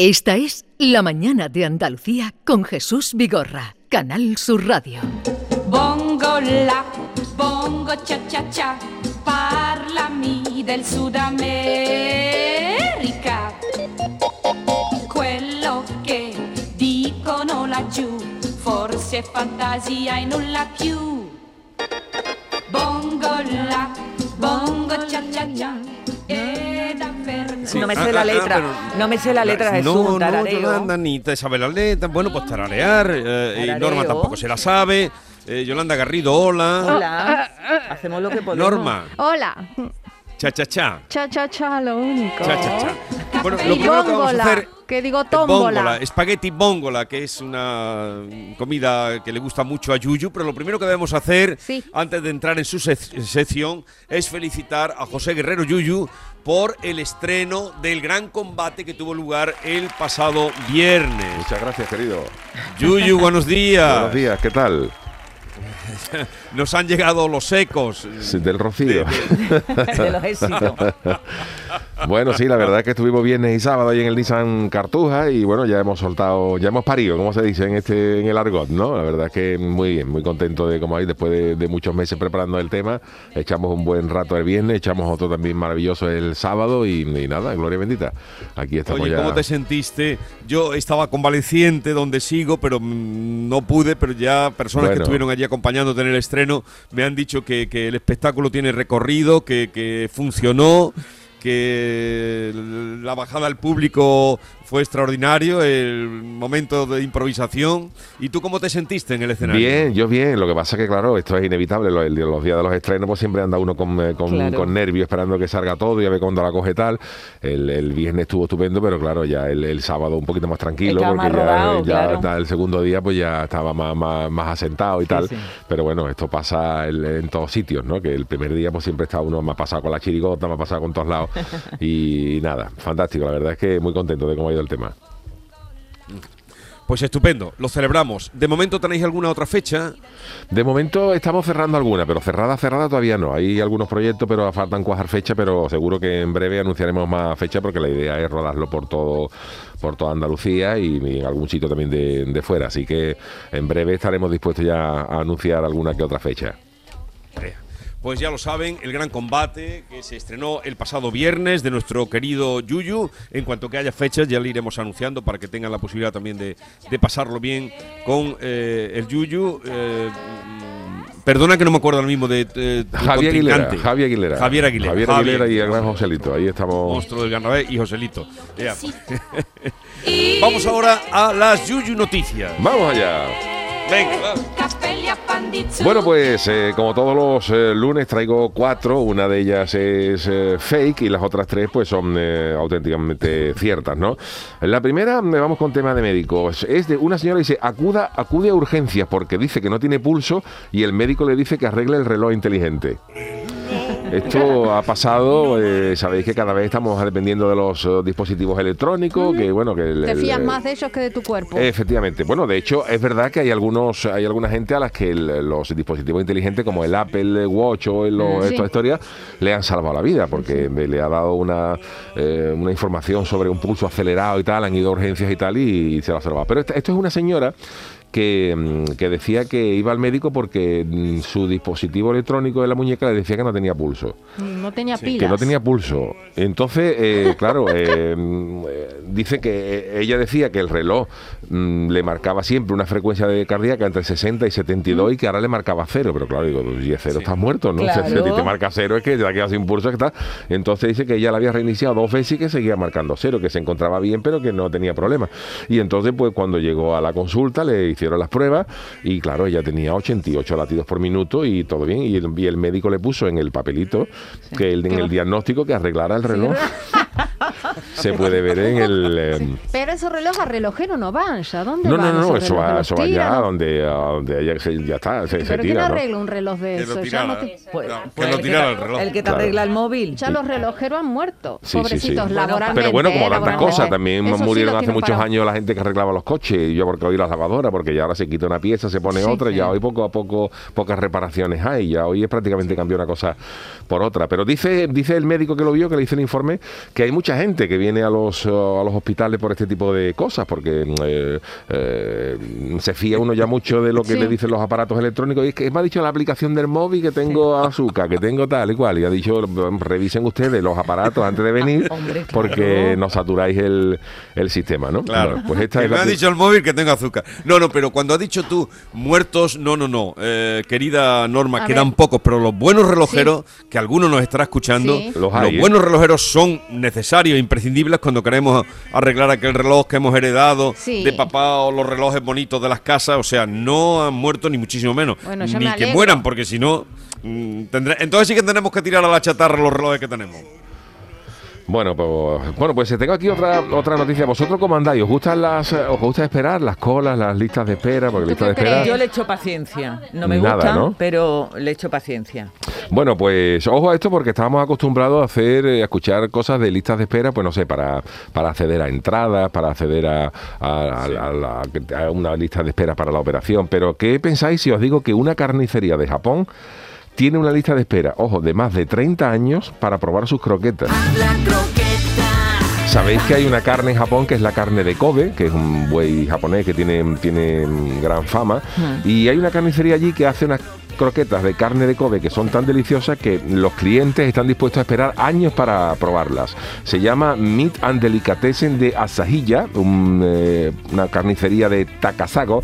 Esta es La Mañana de Andalucía con Jesús Vigorra, Canal Sur Radio. Bongo la, bongo cha cha cha, parlami del Sud America. Quello che dicono laggiù, forse fantasia e nulla più. Bongo la, bongo cha cha cha, davvero No me sé Ah, la ah, letra. no me sé la letra, Jesús. No, no. Yolanda, ni te sabe la letra. Bueno, pues tararear. eh, y. Norma tampoco se la sabe. Eh, Yolanda Garrido, hola. Hola. Hacemos lo que podemos. Norma, Hola. cha cha cha. Cha, cha, cha, lo único. Cha cha cha. Bueno, lo primero que vamos a hacer. Que digo eh, tómbola. Bóngola, espagueti bóngola, que es una comida que le gusta mucho a Yuyu, pero lo primero que debemos hacer Sí. antes de entrar en su sec- sección es felicitar a José Guerrero Yuyu por el estreno del gran combate que tuvo lugar el pasado viernes. Muchas gracias, querido. Yuyu, buenos días. Buenos días, ¿qué tal? Nos han llegado los ecos. Sí, Del Rocío. de los éxitos. Bueno, sí, la verdad es que estuvimos viernes y sábado ahí en el Nissan Cartuja y bueno, ya hemos soltado, ya hemos parido, como se dice en este en el argot, ¿no? La verdad es que muy bien, muy contento de como ahí después de, de muchos meses preparando el tema, echamos un buen rato el viernes, echamos otro también maravilloso el sábado y, y nada, gloria bendita. Aquí estamos Oye, ya. ¿cómo te sentiste? Yo estaba convaleciente donde sigo, pero mm, no pude, pero ya personas que estuvieron allí acompañándote en el estreno me han dicho que, que el espectáculo tiene recorrido, que, que funcionó, que la bajada al público fue extraordinario, el momento de improvisación. ¿Y tú cómo te sentiste en el escenario? Bien, yo bien. Lo que pasa que, claro, esto es inevitable. Lo- el- Los, días de los estrenos, pues siempre anda uno con, eh, con, Claro. con nervios esperando que salga todo y a ver cuándo la coge tal. El, el viernes estuvo estupendo, pero claro, ya el, el sábado un poquito más tranquilo, porque más ya, rodado, ya claro. está el segundo día, pues ya estaba más, más, más asentado y tal. sí. Pero bueno, esto pasa en todos sitios, ¿no? Que el primer día, pues siempre está uno más pasado con la chirigota, más pasado con todos lados. y nada, fantástico. La verdad es que muy contento de cómo ha ido el tema. Pues estupendo, lo celebramos. ¿De momento tenéis alguna otra fecha? De momento estamos cerrando alguna, pero cerrada, cerrada todavía no. Hay algunos proyectos, pero faltan cuajar fecha, pero seguro que en breve anunciaremos más fecha porque la idea es rodarlo por todo, por toda Andalucía y, y en algún sitio también de, de fuera. Así que en breve estaremos dispuestos ya a anunciar alguna que otra fecha. Pues ya lo saben, el gran combate que se estrenó el pasado viernes de nuestro querido Yuyu. En cuanto que haya fechas, ya le iremos anunciando para que tengan la posibilidad también de, de pasarlo bien con eh, el Yuyu. Eh, perdona que no me acuerdo ahora mismo de eh, tu Javier Aguilera. Javier Aguilera. Javier Aguilera. Javier Aguilera y el gran. Joselito. Ahí estamos. Monstruo del Garnabé y Joselito. Ya. Vamos ahora a las Yuyu Noticias. Vamos allá. Venga. Bueno, pues eh, como todos los eh, lunes traigo cuatro, una de ellas es eh, fake y las otras tres pues son eh, auténticamente ciertas, ¿no? La primera, me vamos con tema de médicos, es de una señora que dice, acuda, acude a urgencias porque dice que no tiene pulso y el médico le dice que arregle el reloj inteligente. Esto ha pasado, eh, sabéis que cada vez estamos dependiendo de los eh, dispositivos electrónicos, que bueno, que el- Te fías el- más de ellos que de tu cuerpo. Efectivamente. Bueno, de hecho, es verdad que hay algunos, hay alguna gente a las que el- los dispositivos inteligentes como el Apple Watch o el, Sí. estas historias le han salvado la vida porque me- le ha dado una, eh, una información sobre un pulso acelerado y tal, han ido a urgencias y tal y, se lo ha salvado. Pero esta- esto es una señora que, mm, que decía que iba al médico porque mm, su dispositivo electrónico de la muñeca le decía que no tenía pulso no tenía Sí. pilas. que no tenía pulso. Entonces, eh, claro, eh, mm, eh, dice que eh, ella decía que el reloj mm, le marcaba siempre una frecuencia de cardíaca entre 60 y 72 y que ahora le marcaba cero. Pero claro, digo, y cero, Sí. estás muerto, ¿no? Claro. Si te marca cero es que te ha quedado sin pulso. Que está. Entonces dice que ella la había reiniciado dos veces y que seguía marcando cero, que se encontraba bien, pero que no tenía problema. Y entonces, pues cuando llegó a la consulta, le hicieron las pruebas y claro, ella tenía 88 latidos por minuto y todo bien. Y el, y el médico le puso en el papelito que el, en el diagnóstico que arreglara el reloj. se puede ver en el... eh, Pero esos relojes a relojero no van ya. ¿Dónde no, van no, no, esos eso va, eso va donde, a donde se- ya está, se, se ¿Pero quién tira, ¿no? arregla un reloj de eso? Ya, tirara, no te-. Pues, No, pues que lo el reloj. El que te Claro. arregla el móvil. ya los relojeros han muerto. Sí, sí, sí. Pobrecitos, laboralmente. Pero bueno, como eh, tantas cosas, también Eso murieron hace muchos parado. años la gente que arreglaba los coches, yo porque hoy la lavadora, porque ya ahora se quita una pieza, se pone otra, ya hoy poco a poco pocas reparaciones hay, ya hoy es prácticamente cambió una cosa por otra. Pero dice, dice el médico que lo vio, que le hizo el informe, que hay mucha gente gente que viene a los, eh, a los hospitales por este tipo de cosas, porque eh, eh, se fía uno ya mucho de lo que Sí. le dicen los aparatos electrónicos. Y es que me ha dicho la aplicación del móvil que tengo azúcar, que tengo tal y cual. Y ha dicho, revisen ustedes los aparatos antes de venir, Hombre, claro. porque nos saturáis el, el sistema, ¿no? Claro. Bueno, pues esta es me la ha dicho el móvil que tengo azúcar. No, no, pero cuando has dicho tú muertos, no, no, no. Eh, querida Norma, A quedan ver. pocos, pero los buenos relojeros, que alguno nos estará escuchando, Sí. Los hay, buenos relojeros son necesarios, imprescindibles cuando queremos arreglar aquel reloj que hemos heredado Sí. de papá o los relojes bonitos de las casas. O sea, no han muerto ni muchísimo menos. Bueno, ni me que mueran, porque si no. mm, tendré- entonces sí que tenemos que tirar a la chatarra los relojes que tenemos. Bueno, pues, bueno, pues tengo aquí otra otra noticia. ¿Vosotros cómo andáis? ¿Os gustan las, eh, os gusta esperar las colas, las listas de espera? Porque ¿Tú listas de espera. Yo le echo paciencia. No me Nada, gusta, ¿no? pero le echo paciencia. Bueno, pues ojo a esto porque estábamos acostumbrados a hacer, eh, a escuchar cosas de listas de espera, pues no sé, para, para acceder a entradas, para acceder a, a- a- a la- a una lista de espera para la operación. Pero ¿qué pensáis si os digo que una carnicería de Japón tiene una lista de espera, ojo, de más de 30 años para probar sus croquetas? Sabéis que hay una carne en Japón que es la carne de Kobe, que es un buey japonés que tiene, tiene mm, gran fama. Y hay una carnicería allí que hace unas croquetas de carne de Kobe que son tan deliciosas que los clientes están dispuestos a esperar años para probarlas. Se llama Meat and Delicatessen de Asahiya, un, eh, una carnicería de Takasago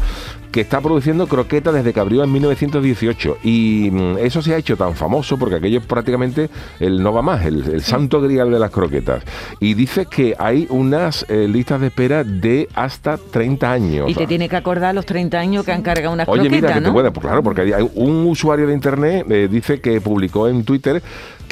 que está produciendo croquetas desde que abrió en 1918 y mm, eso se ha hecho tan famoso porque aquello es prácticamente el no va más, el, el santo grial de las croquetas y dice que hay unas eh, listas de espera de hasta 30 años. Y te tiene que acordar los 30 años que han cargado unas Oye, croquetas, mira, que te ¿no? puede, pues claro, porque hay- hay un usuario de internet eh, dice que publicó en Twitter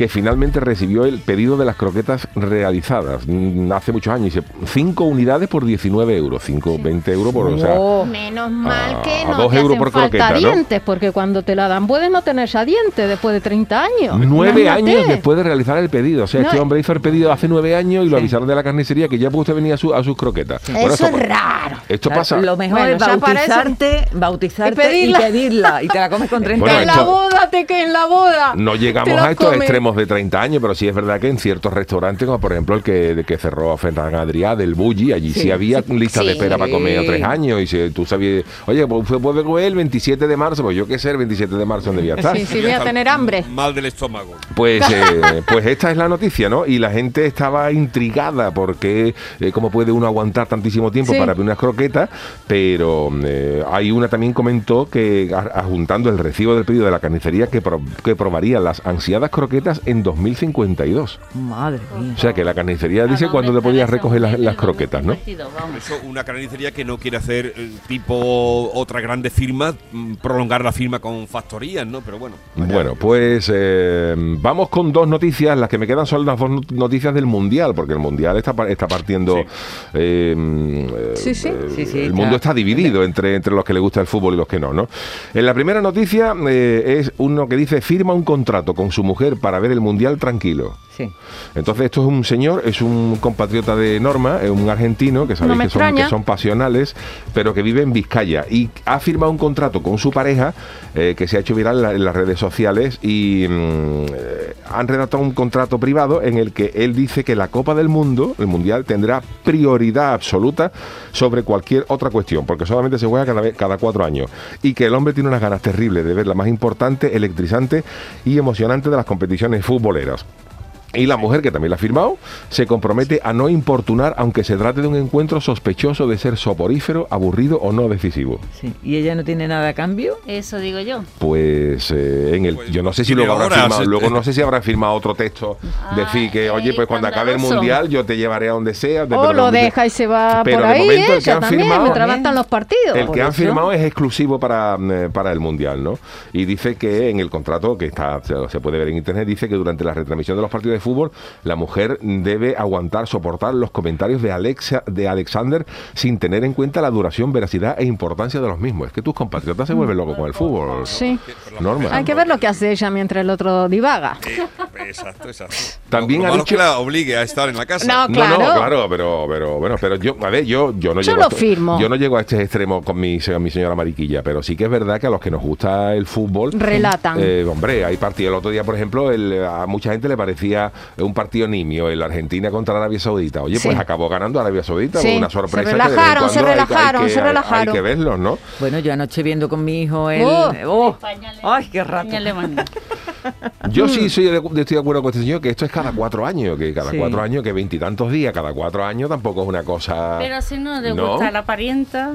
que finalmente recibió el pedido de las croquetas realizadas mm, hace muchos años. Dice, 5 unidades por 19 euros, 5, 20 euros por... O sea, Oh, Menos mal a- que a no dos te euros hacen por falta croqueta, ¿no? dientes, porque cuando te la dan puedes no tener ya dientes después de 30 años. Nueve Imagínate. años después de realizar el pedido. O sea, No, este hombre hizo el pedido hace nueve años y lo Sí. avisaron de la carnicería que ya usted venía a, su- a sus croquetas. Bueno, Eso esto, es raro. esto Claro, pasa. Lo mejor Bueno, es bautizarte, bautizarte Y pedirla. y pedirla. Y te la comes con 30 Bueno, que en años. la boda te que en la boda. No llegamos a estos comes. De 30 años, pero sí es verdad que en ciertos restaurantes, como por ejemplo el que, de que cerró Ferran Adrià del Bulli, allí sí, Sí, había listas de Sí. espera para comer a tres años. Y si tú sabías, oye, pues fue- puede comer el 27 de marzo, pues yo qué sé, el 27 de marzo donde voy a estar. Sí, sí, voy a tener hambre. Mal del estómago. Pues, eh, pues esta es la noticia, ¿no? Y la gente estaba intrigada porque eh, cómo puede uno aguantar tantísimo tiempo Sí. para ver unas croquetas, pero eh, hay una también comentó que a- adjuntando el recibo del pedido de la carnicería que, pro- que probaría las ansiadas croquetas en 2052. Madre mía. O sea que la carnicería dice cuándo te podías recoger las, las croquetas, ¿no? Eso una carnicería que no quiere hacer eh, tipo otra grande firma, mm, prolongar la firma con factorías, ¿no? Pero bueno. vaya, Bueno, pues eh, vamos con dos noticias. Las que me quedan son las dos not- noticias del Mundial, porque el Mundial está, está partiendo... Sí. eh, Sí, sí. eh, Sí, sí, el mundo está dividido entre, entre los que le gusta el fútbol y los que no, ¿no? En la primera noticia eh, es uno que dice firma un contrato con su mujer para ver el Mundial tranquilo. Sí. Entonces esto es un señor, es un compatriota de Norma, es un argentino que sabéis que, son, extraña. que son pasionales, pero que vive en Vizcaya y ha firmado un contrato con su pareja eh, que se ha hecho viral en, la- en las redes sociales y mm, eh, han redactado un contrato privado en el que él dice que la Copa del Mundo, el Mundial, tendrá prioridad absoluta sobre cualquier otra cuestión, porque solamente se juega cada, vez, cada cuatro años y que el hombre tiene unas ganas terribles de ver la más importante, electrizante y emocionante de las competiciones futboleras. Y la mujer, que también la ha firmado, se compromete a no importunar aunque se trate de un encuentro sospechoso de ser soporífero, aburrido o no decisivo. sí. ¿Y ella no tiene nada a cambio? Eso digo yo. Pues eh, en el, Pues, yo no sé si tiene luego habrá firmado, este. luego no sé si habrá firmado otro texto, decir que Ah, oye eh, pues cuando acabe el mundial yo te llevaré a donde sea. de- O pero lo donde- deja y se va Pero por de ahí, momento el que ella han también, firmado- los partidos. El que han firmado es exclusivo para, eh, para el Mundial, ¿no? Y dice que en el contrato, que está se, se puede ver en internet, dice que durante la retransmisión de los partidos de fútbol, la mujer debe aguantar, soportar los comentarios de, Alexa, de Alexander sin tener en cuenta la duración, veracidad e importancia de los mismos. Es que tus compatriotas se vuelven locos con el fútbol. Sí. Norma. Hay que ver lo que hace ella mientras el otro divaga. Eh, Exacto, exacto. También Lo ha dicho- que la obligue a estar en la casa. No, No, claro. no, claro, pero, pero bueno, pero yo, a ver, yo, yo no Yo llego lo a firmo. Yo no llego a este extremo con mi, se- mi señora Mariquilla, pero sí que es verdad que a los que nos gusta el fútbol. Relatan. eh, hombre, hay partidos. El otro día, por ejemplo, el- a mucha gente le parecía un partido nimio, el Argentina contra Arabia Saudita. Oye, Sí. pues acabó ganando Arabia Saudita, Sí, una se sorpresa. que de vez en relajaron, se cuando hay- hay relajaron, que- se relajaron. Hay que verlos, ¿no? Bueno, yo anoche viendo con mi hijo el... Oh. oh, España ¡Ay, qué rato! España. Yo sí soy de, de- estoy de acuerdo con este señor que esto es cada cuatro años, que cada Sí. cuatro años, que veintitantos días, cada cuatro años tampoco es una cosa. Pero si no le No. gusta la parienta,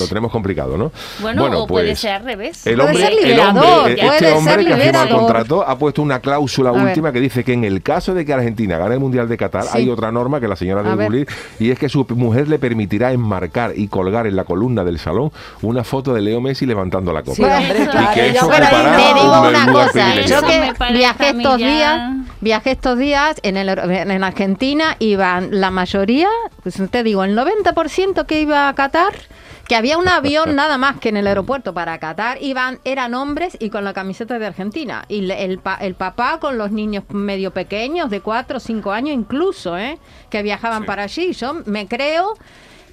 Lo tenemos complicado, ¿no? bueno, o puede pues, ser al revés. El Puede hombre, ser el liberador, hombre, puede este ser hombre que ha firmado el contrato ha puesto una cláusula A ver. última que dice que en el caso de que Argentina gane el Mundial de Qatar, Sí. hay otra norma que la señora debe cumplir y es que su mujer le permitirá enmarcar y colgar en la columna del salón una foto de Leo Messi levantando la copa. Sí, hombre, Eso- claro, Y que yo eso por ahí ocupará Te no. digo un una cosa, yo Eso me que viajé estos ya- días, viajé estos días en, el, en Argentina, iban la mayoría, pues te digo, el 90% que iba a Qatar, que había un avión nada más que en el aeropuerto para Qatar, iban, eran hombres y con la camiseta de Argentina. Y el, pa- el papá con los niños medio pequeños, de 4 o 5 años incluso, ¿eh? que viajaban Sí. para allí. Yo me creo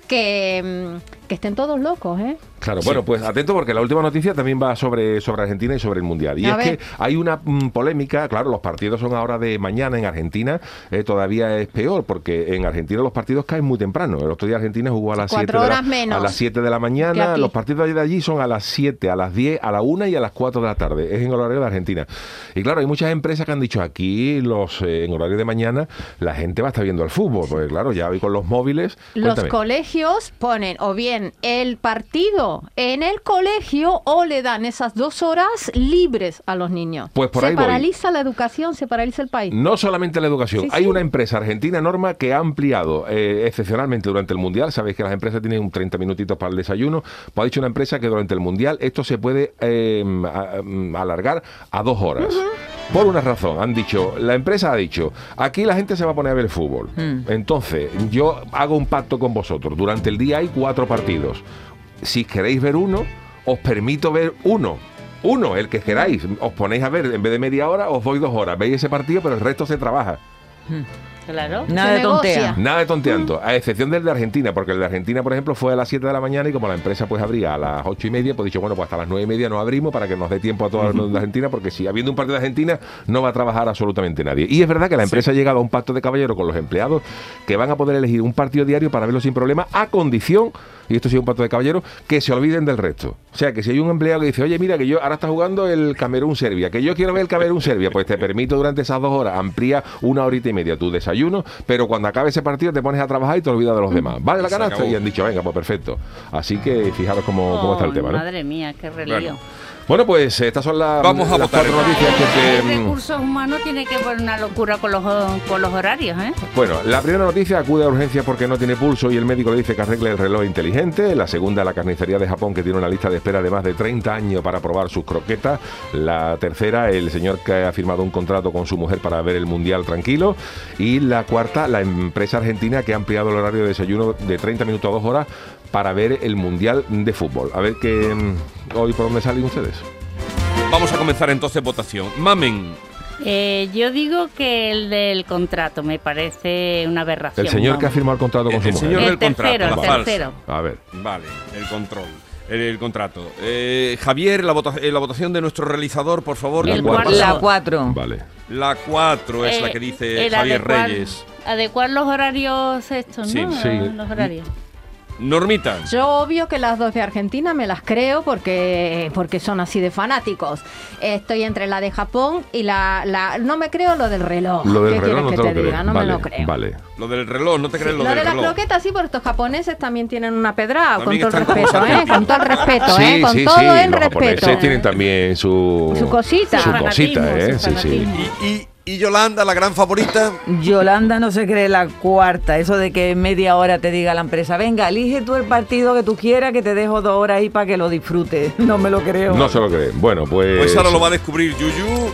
que, mm, que estén todos locos, ¿eh? Claro, bueno, pues atento porque la última noticia también va sobre, sobre Argentina y sobre el Mundial. Y A es ver. que hay una mm, polémica, claro, los partidos son ahora de mañana en Argentina, eh, todavía es peor porque en Argentina los partidos caen muy temprano. El otro día Argentina jugó a las Cuatro 7 de, la- horas menos a las 7 de la mañana, los partidos de allí son a las 7, a las 10, a la 1 y a las 4 de la tarde. Es en horario de Argentina. Y claro, hay muchas empresas que han dicho aquí los eh, en horario de mañana la gente va a estar viendo el fútbol, porque claro, ya hoy con los móviles. Los colegios ponen o bien el partido en el colegio o le dan esas dos horas libres a los niños. Pues por se ahí voy. paraliza la educación, se paraliza el país. No solamente la educación, Sí, hay sí. una empresa argentina, Norma, que ha ampliado eh, excepcionalmente durante el Mundial. Sabéis que las empresas tienen un 30 minutitos para el desayuno. Pues ha dicho una empresa que durante el Mundial esto se puede eh, mm, alargar a dos horas. Por una razón, han dicho, la empresa ha dicho, aquí la gente se va a poner a ver el fútbol. Entonces, yo hago un pacto con vosotros. Durante el día hay cuatro partidos. Si queréis ver uno, os permito ver uno. Uno, el que queráis. Os ponéis a ver, en vez de media hora, os doy dos horas. Veis ese partido, pero el resto se trabaja. Claro. Nada de tontea. negocia. Nada de tonteando, a excepción del de Argentina, porque el de Argentina, por ejemplo, fue a las 7 de la mañana y como la empresa pues abría a las 8 y media, pues dicho, bueno, pues hasta las 9 y media no abrimos para que nos dé tiempo a todos los de Argentina, porque si habiendo un partido de Argentina no va a trabajar absolutamente nadie. Y es verdad que la empresa ha llegado a un pacto de caballero con los empleados que van a poder elegir un partido diario para verlo sin problema, a condición, y esto es un pacto de caballero, que se olviden del resto. O sea, que si hay un empleado que dice, oye, mira, que yo ahora está jugando el Camerún-Serbia, que yo quiero ver el Camerún-Serbia, pues te permito durante esas dos horas, amplía una horita y media tu desayuno, pero cuando acabe ese partido te pones a trabajar y te olvidas de los demás. ¿Vale la canasta? Y han dicho, venga, pues perfecto. Así que fijaros cómo, cómo está el tema, ¿no? Madre mía, qué relío. Bueno. Bueno, pues estas son las, Vamos a las votar. cuatro noticias que te... recursos humanos tiene que poner una locura con los, con los horarios, ¿eh? Bueno, la primera noticia acude a urgencia porque no tiene pulso y el médico le dice que arregle el reloj inteligente. La segunda, la carnicería de Japón que tiene una lista de espera de más de 30 años para probar sus croquetas. La tercera, el señor que ha firmado un contrato con su mujer para ver el mundial tranquilo. Y la cuarta, la empresa argentina que ha ampliado el horario de desayuno de 30 minutos a 2 horas para ver el mundial de fútbol. A ver qué mm, hoy por dónde salen ustedes. Vamos a comenzar entonces votación. Mamen, Eh, yo digo que el del contrato me parece una aberración. El señor que ha firmado el contrato con El su mujer. señor El del contrato, tercero, la el tercero. A ver. Vale, el control. El, el contrato. Eh, Javier, la, vota- eh, la votación de nuestro realizador, por favor. La El. La 4. Vale. La 4 es la Eh, que dice el Javier adecuar- Reyes. Adecuar los horarios estos, Sí, ¿no? sí. Los horarios. Normita. Yo obvio que las dos de Argentina me las creo porque, porque son así de fanáticos. Estoy entre la de Japón y la... la no me creo lo del reloj. Lo del ¿Qué reloj no quieres te que lo te creo. diga? No vale, me lo creo. Vale. Lo del reloj, no te crees Lo lo, de del las reloj. croquetas sí, porque estos japoneses también tienen una pedrada, con También todo el respeto, ¿eh? Con todo el respeto, Sí, ¿eh? Con sí, todo el los respeto. japoneses tienen también su, Su cosita. Su Su cosita, ¿eh? su Sí, sí. y- y Yolanda, la gran favorita. Yolanda no se cree la cuarta. Eso de que en media hora te diga la empresa, venga, elige tú el partido que tú quieras, que te dejo dos horas ahí para que lo disfrutes. No me lo creo. No se lo creen. Bueno, pues. Pues ahora lo va a descubrir Yuyu.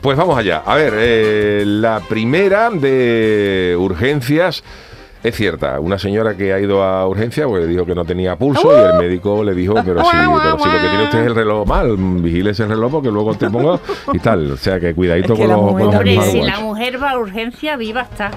Pues vamos allá. A ver, eh, la primera de urgencias Es cierta, una señora que ha ido a urgencia pues le dijo que no tenía pulso y el médico le dijo, pero sí, pero si lo que tiene usted es el reloj mal, vigile ese reloj porque luego te ponga y tal. O sea que cuidadito Es que con los, mujer con los Hombre, si la mujer va a urgencia, viva está.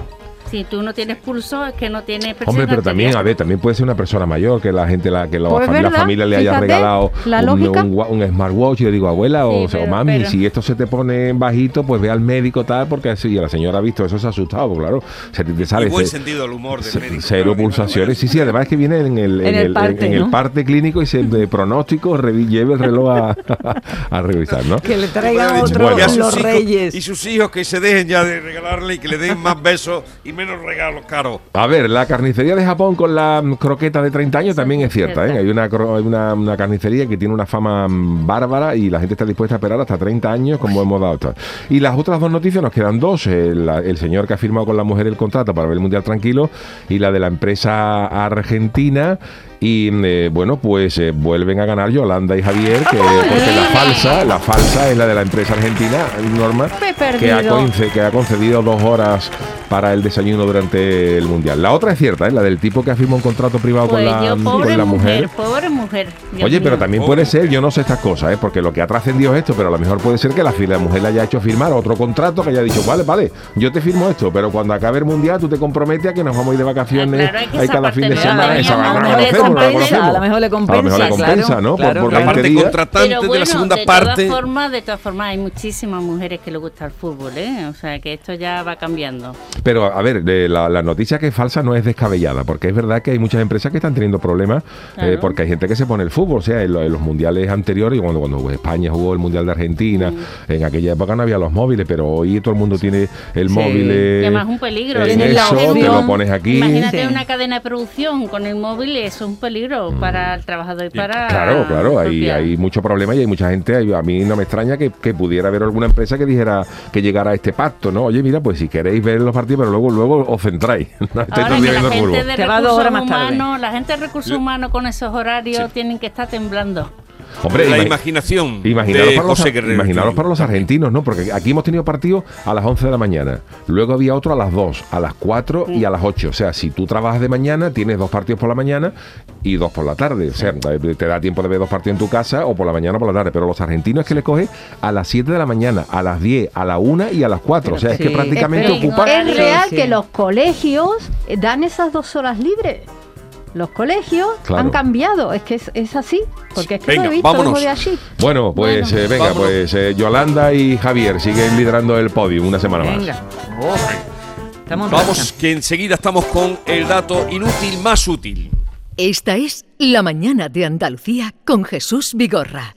Si tú no tienes pulso, es que no tienes presión Hombre, pero también, a ver, también puede ser una persona mayor que la gente, la, que la, Pues fam- la verdad, familia le haya regalado la un, smartwatch y le digo, abuela o, Sí, o sea, o pero- mami, pero- si esto se te pone bajito, pues ve al médico tal, porque así, y la señora ha visto eso, se ha asustado, pues claro, se te, te sale Y buen sentido del humor del médico. cero claro, pulsaciones. Sí, sí, además es que viene en el, En el parte, en el parte clínico y se de pronóstico revi- lleve el reloj a, a revisar, ¿no? Que le dicho, otro Bueno. los hijos- reyes. Y sus hijos que se dejen ya de regalarle y que le den más besos y menos regalos caros. A ver, la carnicería de Japón con la croqueta de 30 años también es es cierta. ¿eh? Hay una, hay una, una carnicería que tiene una fama mm, bárbara y la gente está dispuesta a esperar hasta 30 años como hemos dado. hasta- Y las otras dos noticias nos quedan dos. El, la- el señor que ha firmado con la mujer el contrato para ver el Mundial tranquilo y la de la empresa argentina. Y mm, eh, bueno, pues eh, vuelven a ganar Yolanda y Javier, que, porque la falsa, la falsa es la de la empresa argentina, Norma, ha, que ha concedido dos horas para el desayuno durante el Mundial. La otra es cierta, ¿eh? la del tipo que ha firmado un contrato privado Pues con, la, yo, pobre con la mujer. mujer, pobre mujer. Dios Oye, pero también puede ser, yo no sé estas cosas, ¿eh? porque lo que ha trascendido es esto, pero a lo mejor puede ser que la, la mujer le haya hecho firmar otro contrato que haya dicho, vale, vale, yo te firmo esto, pero cuando acabe el mundial tú te comprometes a que nos vamos a ir de vacaciones Ah, claro, esa cada fin de semana. compensa, a lo mejor le A lo mejor le compensa, compensa, claro, ¿no? Por- claro, por La 20 parte días. contratante Pero de la segunda de parte. todas formas, de todas formas, hay muchísimas mujeres que les gusta el fútbol, ¿eh? O sea, que esto ya va cambiando. Pero, a ver, de la, la noticia que es falsa no es descabellada, porque es verdad que hay muchas empresas que están teniendo problemas, eh, porque hay gente que se pone el fútbol, o sea, en, lo- en los mundiales anteriores, cuando, cuando España jugó el Mundial de Argentina, en aquella época no había los móviles, pero hoy todo el mundo tiene el Sí. móvil eh, Y además es un peligro. en Tienes la eso, te lo pones aquí. Imagínate Sí. una cadena de producción con el móvil, eso es un peligro para el trabajador y para. Mm. Claro, claro, hay, hay mucho problema y hay mucha gente, hay- a mí no me extraña que, que pudiera haber alguna empresa que dijera que llegara a este pacto, ¿no? Oye, mira, pues si queréis ver los partidos, pero luego luego os centráis. No estáis Ahora que la gente de recursos humanos, la gente de recursos humanos con esos horarios tienen que estar temblando. Hombre, la imagi- imaginación Imaginaros, de para los, Guerrero. imaginaros para los argentinos, ¿no? Porque aquí hemos tenido partidos a las 11 de la mañana, luego había otro a las 2, a las 4 y a las 8. O sea, si tú trabajas de mañana, tienes dos partidos por la mañana y dos por la tarde. O sea, te da tiempo de ver dos partidos en tu casa o por la mañana o por la tarde. Pero los argentinos es que le coge a las 7 de la mañana, a las 10, a la 1 y a las 4. O sea, es que prácticamente Espera, ocupa... Vale. Es real Sí, que los colegios dan esas dos horas libres. Los colegios Claro. han cambiado, es que es, es así, porque es que Venga, lo he visto vámonos. de allí. Bueno, pues Bueno. eh, venga, Vámonos. pues eh, Yolanda y Javier siguen liderando el podio una semana más. Venga. Oh, estamos Vamos, racha. que enseguida estamos con el dato inútil más útil. Esta es La Mañana de Andalucía con Jesús Vigorra.